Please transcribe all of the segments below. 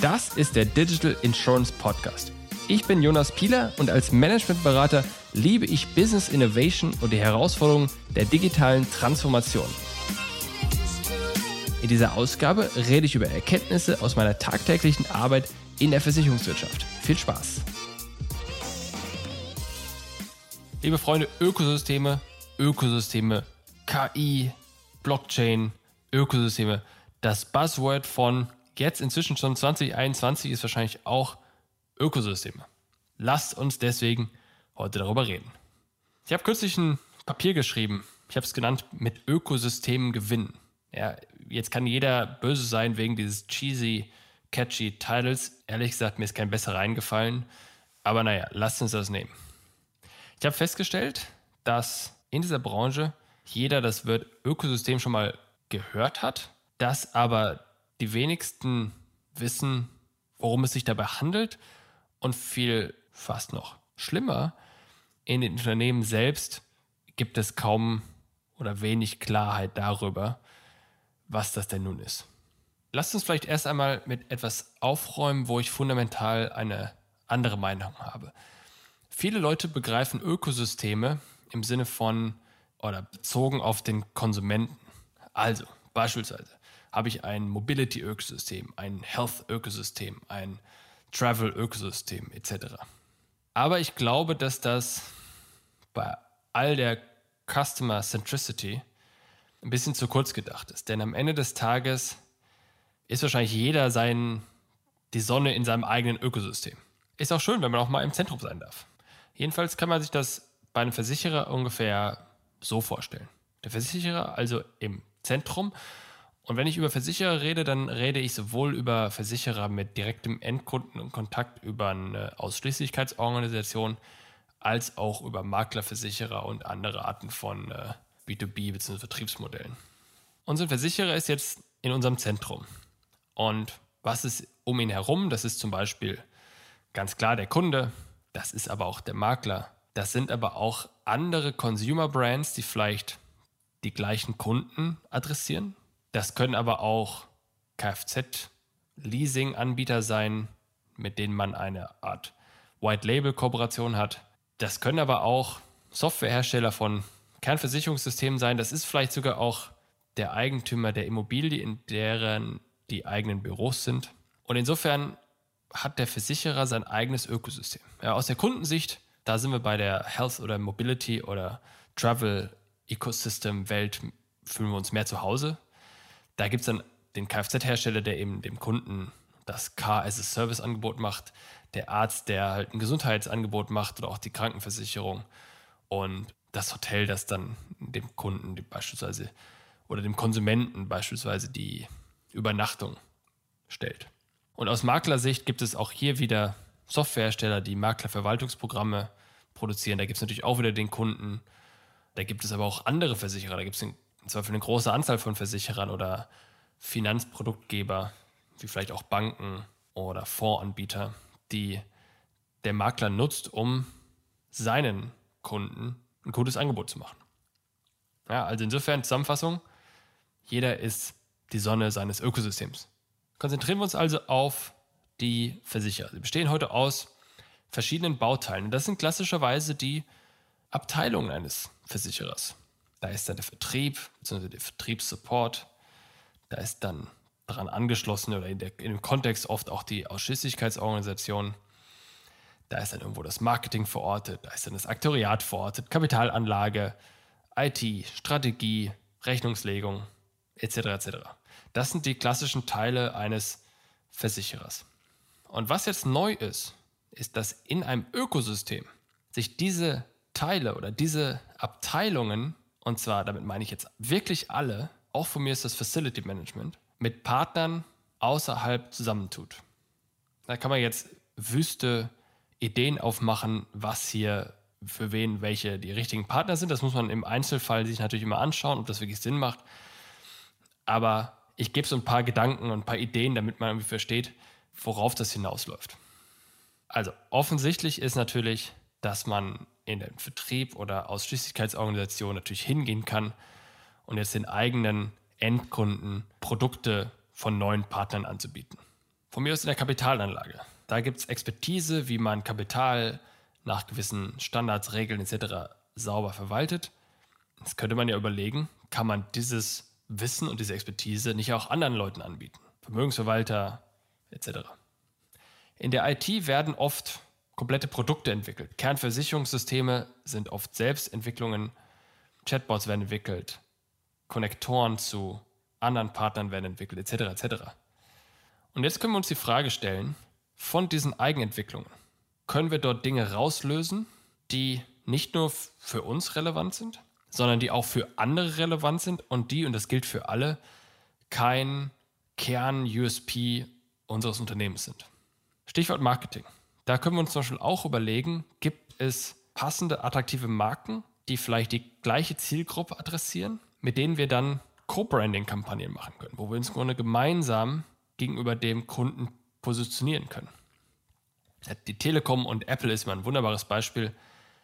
Das ist der Digital Insurance Podcast. Ich bin Jonas Pieler und als Managementberater liebe ich Business Innovation und die Herausforderungen der digitalen Transformation. In dieser Ausgabe rede ich über Erkenntnisse aus meiner tagtäglichen Arbeit in der Versicherungswirtschaft. Viel Spaß! Liebe Freunde, Ökosysteme, Ökosysteme, KI, Blockchain, Ökosysteme. Das Buzzword von jetzt inzwischen schon 2021 ist wahrscheinlich auch Ökosysteme. Lasst uns deswegen heute darüber reden. Ich habe kürzlich ein Papier geschrieben. Ich habe es genannt mit Ökosystemen gewinnen. Ja, jetzt kann jeder böse sein wegen dieses cheesy, catchy Titles. Ehrlich gesagt, mir ist kein besser reingefallen. Aber naja, lasst uns das nehmen. Ich habe festgestellt, dass in dieser Branche jeder das Wort Ökosystem schon mal gehört hat, dass aber die wenigsten wissen, worum es sich dabei handelt und viel fast noch schlimmer, in den Unternehmen selbst gibt es kaum oder wenig Klarheit darüber, was das denn nun ist. Lasst uns vielleicht erst einmal mit etwas aufräumen, wo ich fundamental eine andere Meinung habe. Viele Leute begreifen Ökosysteme im Sinne von oder bezogen auf den Konsumenten. Also beispielsweise habe ich ein Mobility-Ökosystem, ein Health-Ökosystem, ein Travel-Ökosystem etc. Aber ich glaube, dass das bei all der Customer Centricity ein bisschen zu kurz gedacht ist. Denn am Ende des Tages ist wahrscheinlich jeder sein, die Sonne in seinem eigenen Ökosystem. Ist auch schön, wenn man auch mal im Zentrum sein darf. Jedenfalls kann man sich das bei einem Versicherer ungefähr so vorstellen. Der Versicherer also im Zentrum. Und wenn ich über Versicherer rede, dann rede ich sowohl über Versicherer mit direktem Endkunden und Kontakt über eine Ausschließlichkeitsorganisation, als auch über Maklerversicherer und andere Arten von äh, B2B bzw. Vertriebsmodellen. Unser Versicherer ist jetzt in unserem Zentrum. Und was ist um ihn herum? Das ist zum Beispiel ganz klar der Kunde, das ist aber auch der Makler, das sind aber auch andere Consumer Brands, die vielleicht die gleichen Kunden adressieren. Das können aber auch Kfz-Leasing-Anbieter sein, mit denen man eine Art White-Label-Kooperation hat. Das können aber auch Softwarehersteller von Kernversicherungssystemen sein. Das ist vielleicht sogar auch der Eigentümer der Immobilie, in deren die eigenen Büros sind. Und insofern hat der Versicherer sein eigenes Ökosystem. Ja, aus der Kundensicht da sind wir bei der Health oder Mobility oder Travel Ecosystem Welt, fühlen wir uns mehr zu Hause. Da gibt es dann den Kfz-Hersteller, der eben dem Kunden das Car as a Service Angebot macht, der Arzt, der halt ein Gesundheitsangebot macht oder auch die Krankenversicherung und das Hotel, das dann dem Kunden beispielsweise oder dem Konsumenten beispielsweise die Übernachtung stellt. Und aus Maklersicht gibt es auch hier wieder Softwarehersteller, die Maklerverwaltungsprogramme produzieren. Da gibt es natürlich auch wieder den Kunden. Da gibt es aber auch andere Versicherer. Da gibt es zum Beispiel eine große Anzahl von Versicherern oder Finanzproduktgeber, wie vielleicht auch Banken oder Fondsanbieter, die der Makler nutzt, um seinen Kunden ein gutes Angebot zu machen. Ja, also insofern Zusammenfassung, jeder ist die Sonne seines Ökosystems. Konzentrieren wir uns also auf die Versicherer. Sie bestehen heute aus verschiedenen Bauteilen. das sind klassischerweise die Abteilungen eines Versicherers. Da ist dann der Vertrieb, beziehungsweise der Vertriebssupport. Da ist dann daran angeschlossen oder in, der, in dem Kontext oft auch die Ausschließlichkeitsorganisation. Da ist dann irgendwo das Marketing verortet, da ist dann das Aktoriat verortet, Kapitalanlage, IT, Strategie, Rechnungslegung, etc. etc. Das sind die klassischen Teile eines Versicherers. Und was jetzt neu ist, ist, dass in einem Ökosystem sich diese Teile oder diese Abteilungen, und zwar damit meine ich jetzt wirklich alle, auch von mir ist das Facility Management, mit Partnern außerhalb zusammentut. Da kann man jetzt wüste Ideen aufmachen, was hier für wen welche die richtigen Partner sind. Das muss man im Einzelfall sich natürlich immer anschauen, ob das wirklich Sinn macht. Aber ich gebe so ein paar Gedanken und ein paar Ideen, damit man irgendwie versteht, worauf das hinausläuft. Also offensichtlich ist natürlich, dass man in den Vertrieb oder Ausschließlichkeitsorganisation natürlich hingehen kann und jetzt den eigenen Endkunden Produkte von neuen Partnern anzubieten. Von mir aus in der Kapitalanlage. Da gibt es Expertise, wie man Kapital nach gewissen Standards, Regeln etc. sauber verwaltet. Jetzt könnte man ja überlegen, kann man dieses Wissen und diese Expertise nicht auch anderen Leuten anbieten? Vermögensverwalter etc. In der IT werden oft komplette Produkte entwickelt. Kernversicherungssysteme sind oft Selbstentwicklungen, Chatbots werden entwickelt, Konnektoren zu anderen Partnern werden entwickelt, etc. etc. Und jetzt können wir uns die Frage stellen, von diesen Eigenentwicklungen, können wir dort Dinge rauslösen, die nicht nur für uns relevant sind, sondern die auch für andere relevant sind und die, und das gilt für alle, kein Kern-USP unseres Unternehmens sind. Stichwort Marketing. Da können wir uns zum Beispiel auch überlegen, gibt es passende, attraktive Marken, die vielleicht die gleiche Zielgruppe adressieren, mit denen wir dann Co-Branding-Kampagnen machen können, wo wir uns im Grunde gemeinsam gegenüber dem Kunden positionieren können. Die Telekom und Apple ist mal ein wunderbares Beispiel.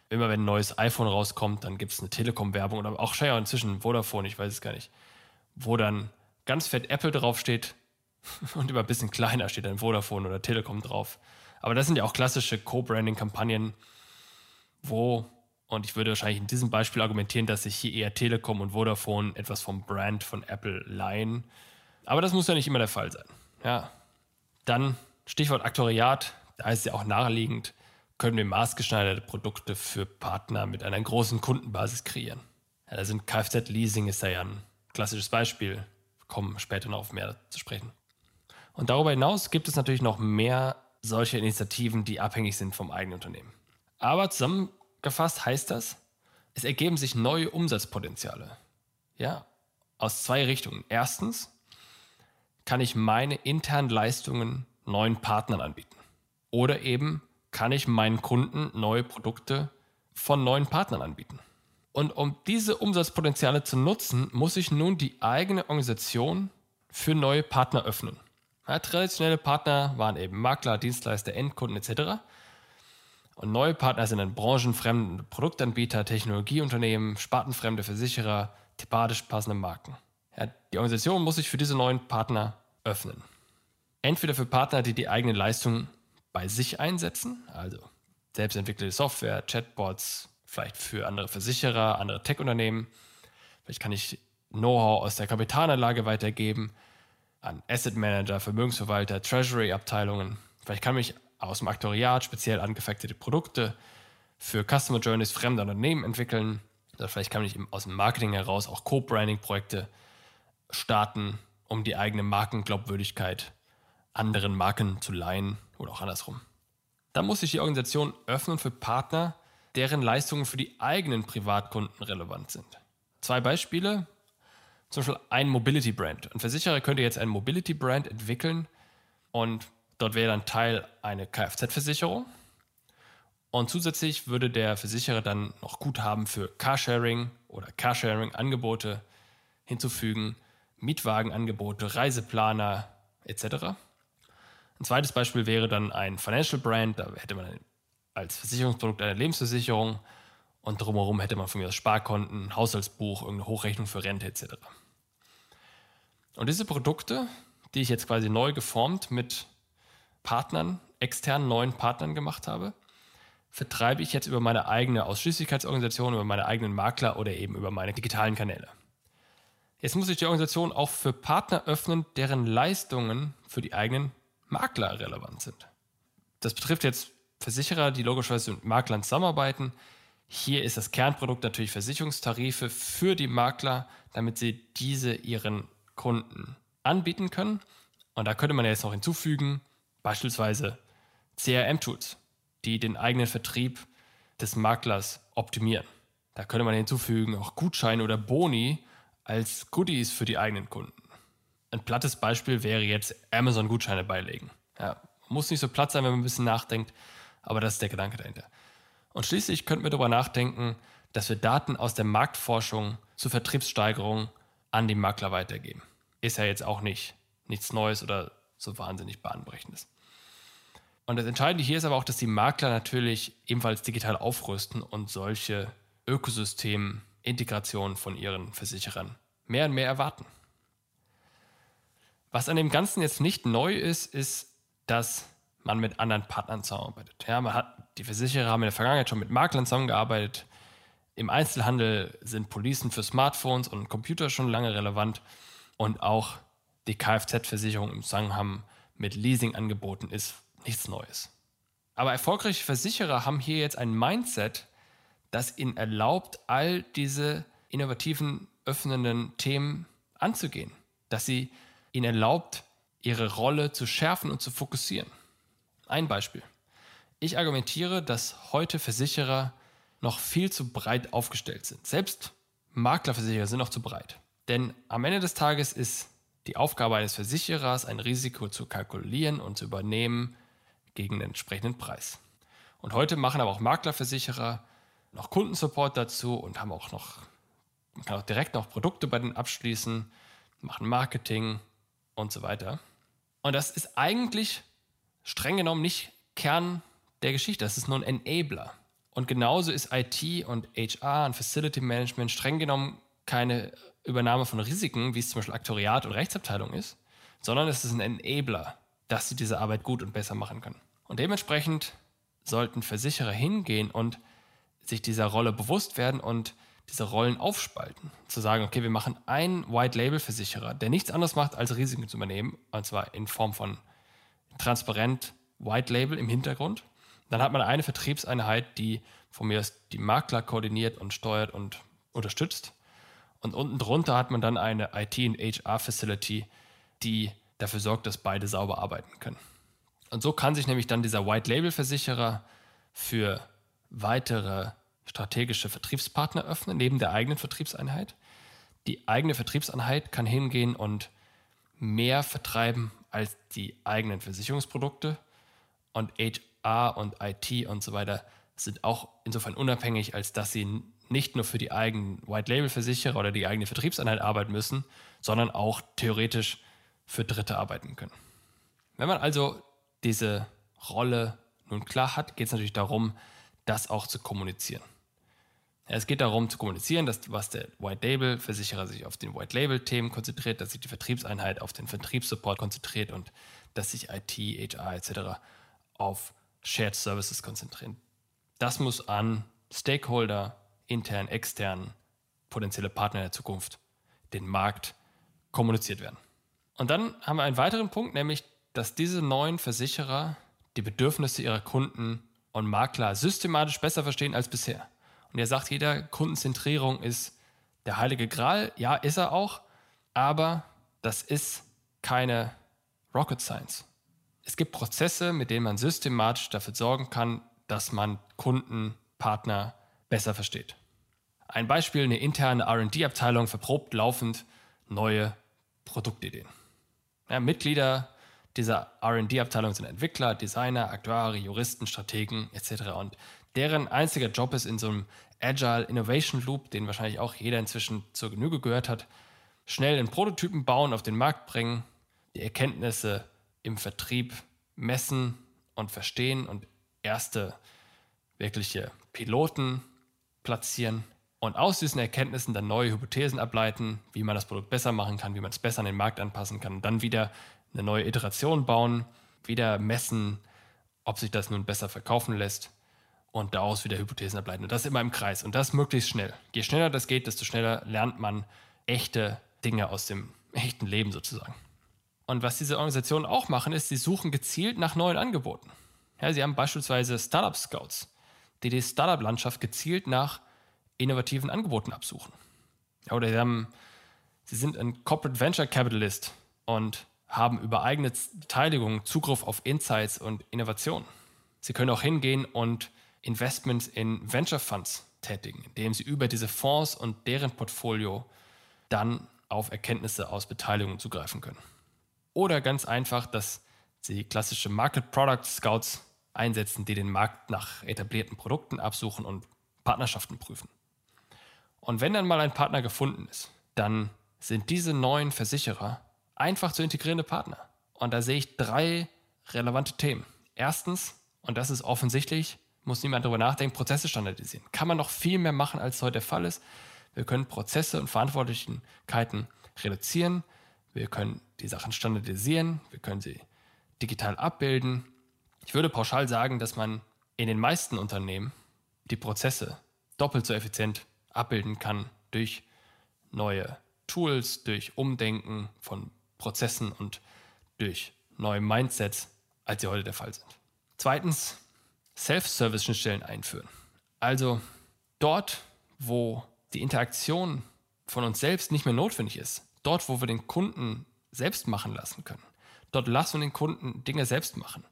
Immer wenn ein neues iPhone rauskommt, dann gibt es eine Telekom-Werbung oder auch Share inzwischen Vodafone, ich weiß es gar nicht, wo dann ganz fett Apple draufsteht und über ein bisschen kleiner steht dann Vodafone oder Telekom drauf. Aber das sind ja auch klassische Co-Branding-Kampagnen, wo, und ich würde wahrscheinlich in diesem Beispiel argumentieren, dass sich hier eher Telekom und Vodafone etwas vom Brand von Apple leihen. Aber das muss ja nicht immer der Fall sein. Ja. Dann Stichwort Aktoriat, da ist es ja auch naheliegend, können wir maßgeschneiderte Produkte für Partner mit einer großen Kundenbasis kreieren. Ja, da sind Kfz-Leasing ist da ja ein klassisches Beispiel. Wir kommen später noch auf mehr zu sprechen. Und darüber hinaus gibt es natürlich noch mehr solcher Initiativen, die abhängig sind vom eigenen Unternehmen. Aber zusammengefasst heißt das, es ergeben sich neue Umsatzpotenziale. Ja, aus zwei Richtungen. Erstens kann ich meine internen Leistungen neuen Partnern anbieten. Oder eben kann ich meinen Kunden neue Produkte von neuen Partnern anbieten. Und um diese Umsatzpotenziale zu nutzen, muss ich nun die eigene Organisation für neue Partner öffnen. Ja, traditionelle Partner waren eben Makler, Dienstleister, Endkunden etc. Und neue Partner sind dann branchenfremde Produktanbieter, Technologieunternehmen, spartenfremde Versicherer, thematisch passende Marken. Ja, die Organisation muss sich für diese neuen Partner öffnen. Entweder für Partner, die die eigene Leistung bei sich einsetzen, also selbstentwickelte Software, Chatbots, vielleicht für andere Versicherer, andere Tech-Unternehmen. Vielleicht kann ich Know-how aus der Kapitalanlage weitergeben an Asset Manager, Vermögensverwalter, Treasury-Abteilungen. Vielleicht kann ich aus dem Aktoriat speziell angefertigte Produkte für Customer Journeys fremder Unternehmen entwickeln. Oder vielleicht kann ich aus dem Marketing heraus auch Co-Branding-Projekte starten, um die eigene Markenglaubwürdigkeit anderen Marken zu leihen oder auch andersrum. Dann muss sich die Organisation öffnen für Partner, deren Leistungen für die eigenen Privatkunden relevant sind. Zwei Beispiele. Zum Beispiel ein Mobility Brand. Ein Versicherer könnte jetzt ein Mobility Brand entwickeln und dort wäre dann Teil eine Kfz-Versicherung. Und zusätzlich würde der Versicherer dann noch Guthaben für Carsharing oder Carsharing-Angebote hinzufügen, Mietwagenangebote, Reiseplaner etc. Ein zweites Beispiel wäre dann ein Financial Brand. Da hätte man als Versicherungsprodukt eine Lebensversicherung und drumherum hätte man von mir das Sparkonten, Haushaltsbuch, irgendeine Hochrechnung für Rente etc. Und diese Produkte, die ich jetzt quasi neu geformt mit Partnern, externen neuen Partnern gemacht habe, vertreibe ich jetzt über meine eigene Ausschließlichkeitsorganisation, über meine eigenen Makler oder eben über meine digitalen Kanäle. Jetzt muss ich die Organisation auch für Partner öffnen, deren Leistungen für die eigenen Makler relevant sind. Das betrifft jetzt Versicherer, die logischerweise mit Maklern zusammenarbeiten. Hier ist das Kernprodukt natürlich Versicherungstarife für die Makler, damit sie diese ihren Kunden anbieten können. Und da könnte man jetzt noch hinzufügen, beispielsweise CRM-Tools, die den eigenen Vertrieb des Maklers optimieren. Da könnte man hinzufügen auch Gutscheine oder Boni als Goodies für die eigenen Kunden. Ein plattes Beispiel wäre jetzt Amazon-Gutscheine beilegen. Ja, muss nicht so platt sein, wenn man ein bisschen nachdenkt, aber das ist der Gedanke dahinter. Und schließlich könnten wir darüber nachdenken, dass wir Daten aus der Marktforschung zur Vertriebssteigerung an die Makler weitergeben. Ist ja jetzt auch nicht nichts Neues oder so wahnsinnig bahnbrechendes. Und das Entscheidende hier ist aber auch, dass die Makler natürlich ebenfalls digital aufrüsten und solche Ökosystemintegrationen von ihren Versicherern mehr und mehr erwarten. Was an dem Ganzen jetzt nicht neu ist, ist, dass man mit anderen Partnern zusammenarbeitet. Ja, man hat, die Versicherer haben in der Vergangenheit schon mit Maklern zusammengearbeitet. Im Einzelhandel sind Policen für Smartphones und Computer schon lange relevant. Und auch die Kfz-Versicherung im Zusammenhang mit Leasing-Angeboten ist nichts Neues. Aber erfolgreiche Versicherer haben hier jetzt ein Mindset, das ihnen erlaubt, all diese innovativen, öffnenden Themen anzugehen. Dass sie ihnen erlaubt, ihre Rolle zu schärfen und zu fokussieren. Ein Beispiel. Ich argumentiere, dass heute Versicherer noch viel zu breit aufgestellt sind. Selbst Maklerversicherer sind noch zu breit. Denn am Ende des Tages ist die Aufgabe eines Versicherers, ein Risiko zu kalkulieren und zu übernehmen gegen den entsprechenden Preis. Und heute machen aber auch Maklerversicherer noch Kundensupport dazu und haben auch noch, man kann auch direkt noch Produkte bei denen abschließen, machen Marketing und so weiter. Und das ist eigentlich streng genommen nicht Kern der Geschichte, das ist nur ein Enabler. Und genauso ist IT und HR und Facility Management streng genommen keine Übernahme von Risiken, wie es zum Beispiel Aktoriat und Rechtsabteilung ist, sondern es ist ein Enabler, dass sie diese Arbeit gut und besser machen können. Und dementsprechend sollten Versicherer hingehen und sich dieser Rolle bewusst werden und diese Rollen aufspalten. Zu sagen, okay, wir machen einen White-Label-Versicherer, der nichts anderes macht, als Risiken zu übernehmen, und zwar in Form von transparent White-Label im Hintergrund. Dann hat man eine Vertriebseinheit, die von mir aus die Makler koordiniert und steuert und unterstützt. Und unten drunter hat man dann eine IT- und HR-Facility, die dafür sorgt, dass beide sauber arbeiten können. Und so kann sich nämlich dann dieser White-Label-Versicherer für weitere strategische Vertriebspartner öffnen, neben der eigenen Vertriebseinheit. Die eigene Vertriebseinheit kann hingehen und mehr vertreiben als die eigenen Versicherungsprodukte. Und HR und IT und so weiter sind auch insofern unabhängig, als dass sie nicht nur für die eigenen White-Label-Versicherer oder die eigene Vertriebseinheit arbeiten müssen, sondern auch theoretisch für Dritte arbeiten können. Wenn man also diese Rolle nun klar hat, geht es natürlich darum, das auch zu kommunizieren. Es geht darum zu kommunizieren, dass was der White Label Versicherer sich auf den White Label Themen konzentriert, dass sich die Vertriebseinheit auf den Vertriebssupport konzentriert und dass sich IT, HR etc. auf Shared Services konzentrieren. Das muss an Stakeholder, intern, extern, potenzielle Partner der Zukunft, den Markt kommuniziert werden. Und dann haben wir einen weiteren Punkt, nämlich, dass diese neuen Versicherer die Bedürfnisse ihrer Kunden und Makler systematisch besser verstehen als bisher. Und er sagt, jeder Kundenzentrierung ist der heilige Gral. Ja, ist er auch. Aber das ist keine Rocket Science. Es gibt Prozesse, mit denen man systematisch dafür sorgen kann, dass man Kunden, Partner besser versteht. Ein Beispiel, eine interne RD-Abteilung verprobt laufend neue Produktideen. Ja, Mitglieder dieser RD-Abteilung sind Entwickler, Designer, Aktuare, Juristen, Strategen etc. Und deren einziger Job ist in so einem Agile Innovation Loop, den wahrscheinlich auch jeder inzwischen zur Genüge gehört hat, schnell einen Prototypen bauen, auf den Markt bringen, die Erkenntnisse im Vertrieb messen und verstehen und erste wirkliche Piloten platzieren und aus diesen Erkenntnissen dann neue Hypothesen ableiten, wie man das Produkt besser machen kann, wie man es besser an den Markt anpassen kann und dann wieder eine neue Iteration bauen, wieder messen, ob sich das nun besser verkaufen lässt und daraus wieder Hypothesen ableiten. Und das immer im Kreis und das möglichst schnell. Je schneller das geht, desto schneller lernt man echte Dinge aus dem echten Leben sozusagen. Und was diese Organisationen auch machen, ist, sie suchen gezielt nach neuen Angeboten. Ja, sie haben beispielsweise Startup Scouts, die die Startup-Landschaft gezielt nach innovativen Angeboten absuchen. Oder sie, haben, sie sind ein Corporate Venture Capitalist und haben über eigene Beteiligung Zugriff auf Insights und Innovationen. Sie können auch hingehen und Investments in Venture Funds tätigen, indem sie über diese Fonds und deren Portfolio dann auf Erkenntnisse aus Beteiligung zugreifen können. Oder ganz einfach, dass sie klassische Market Product Scouts einsetzen, die den Markt nach etablierten Produkten absuchen und Partnerschaften prüfen. Und wenn dann mal ein Partner gefunden ist, dann sind diese neuen Versicherer einfach zu integrierende Partner. Und da sehe ich drei relevante Themen. Erstens, und das ist offensichtlich, muss niemand darüber nachdenken, Prozesse standardisieren. Kann man noch viel mehr machen, als heute der Fall ist. Wir können Prozesse und Verantwortlichkeiten reduzieren. Wir können die Sachen standardisieren. Wir können sie digital abbilden. Ich würde pauschal sagen, dass man in den meisten Unternehmen die Prozesse doppelt so effizient abbilden kann durch neue Tools, durch Umdenken von Prozessen und durch neue Mindsets, als sie heute der Fall sind. Zweitens, Self-Service-Schnittstellen einführen. Also dort, wo die Interaktion von uns selbst nicht mehr notwendig ist, dort, wo wir den Kunden selbst machen lassen können, dort lassen wir den Kunden Dinge selbst machen.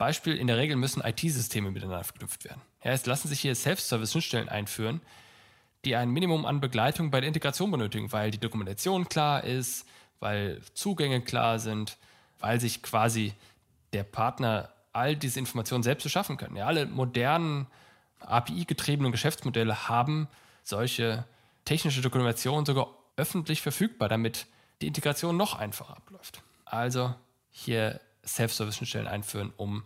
Beispiel, in der Regel müssen IT-Systeme miteinander verknüpft werden. Ja, es lassen sich hier Self-Service-Schnittstellen einführen, die ein Minimum an Begleitung bei der Integration benötigen, weil die Dokumentation klar ist, weil Zugänge klar sind, weil sich quasi der Partner all diese Informationen selbst beschaffen können. Ja, alle modernen API-getriebenen Geschäftsmodelle haben solche technische Dokumentation sogar öffentlich verfügbar, damit die Integration noch einfacher abläuft. Also hier Self-Service-Schnittstellen einführen, um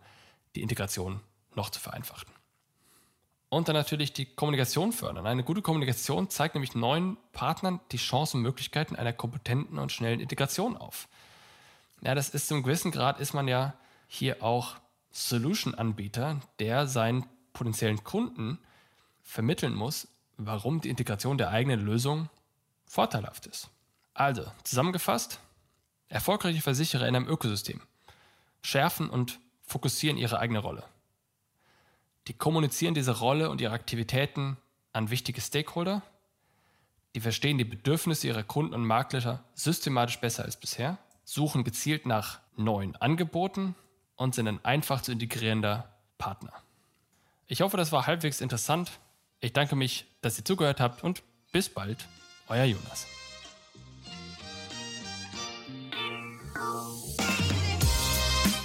die Integration noch zu vereinfachen. Und dann natürlich die Kommunikation fördern. Eine gute Kommunikation zeigt nämlich neuen Partnern die Chancen und Möglichkeiten einer kompetenten und schnellen Integration auf. Ja, das ist zum gewissen Grad ist man ja hier auch Solution-Anbieter, der seinen potenziellen Kunden vermitteln muss, warum die Integration der eigenen Lösung vorteilhaft ist. Also, zusammengefasst, erfolgreiche Versicherer in einem Ökosystem schärfen und fokussieren ihre eigene Rolle. Die kommunizieren diese Rolle und ihre Aktivitäten an wichtige Stakeholder. Die verstehen die Bedürfnisse ihrer Kunden und Makler systematisch besser als bisher, suchen gezielt nach neuen Angeboten und sind ein einfach zu integrierender Partner. Ich hoffe, das war halbwegs interessant. Ich danke mich, dass ihr zugehört habt und bis bald, euer Jonas.